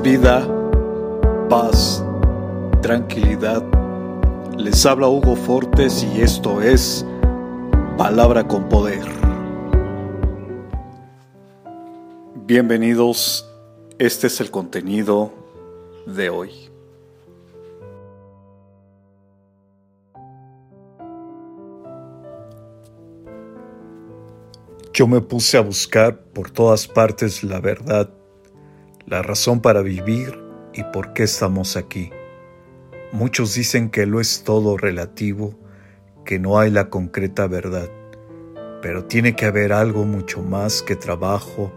vida, paz, tranquilidad. Les habla Hugo Fortes y esto es Palabra con Poder. Bienvenidos, este es el contenido de hoy. Yo me puse a buscar por todas partes la verdad la razón para vivir y por qué estamos aquí. Muchos dicen que lo es todo relativo, que no hay la concreta verdad, pero tiene que haber algo mucho más que trabajo,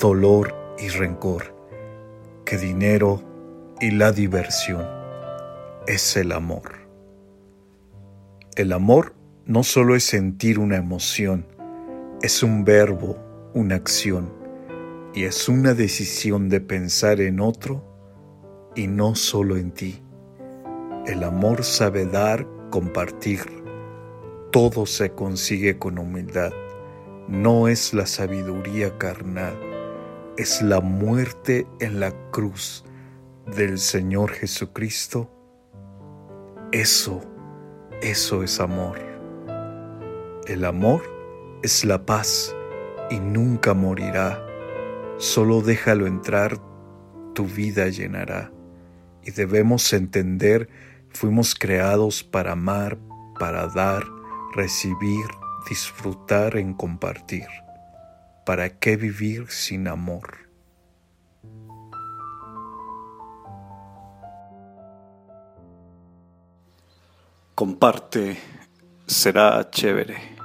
dolor y rencor, que dinero y la diversión. Es el amor. El amor no solo es sentir una emoción, es un verbo, una acción y es una decisión de pensar en otro y no solo en ti. El amor sabe dar, compartir. Todo se consigue con humildad. No es la sabiduría carnal, es la muerte en la cruz del Señor Jesucristo. Eso, eso es amor. El amor es la paz y nunca morirá Solo déjalo entrar, tu vida llenará. Y debemos entender, fuimos creados para amar, para dar, recibir, disfrutar en compartir. ¿Para qué vivir sin amor? Comparte, será chévere.